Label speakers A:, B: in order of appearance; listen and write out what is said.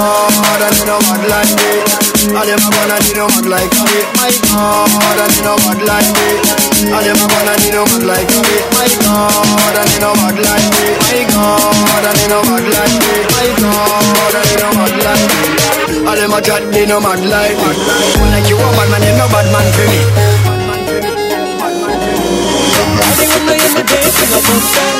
A: God, and they don't act like me. And them a gonna do like me. My God, and they don't like me. And them a gonna they don't like me. My God, and they don't like me. My God, like me. My God, like me. All them a chat, need no bad like me. Like you a bad man, you no bad man for me. Riding with me
B: in the a.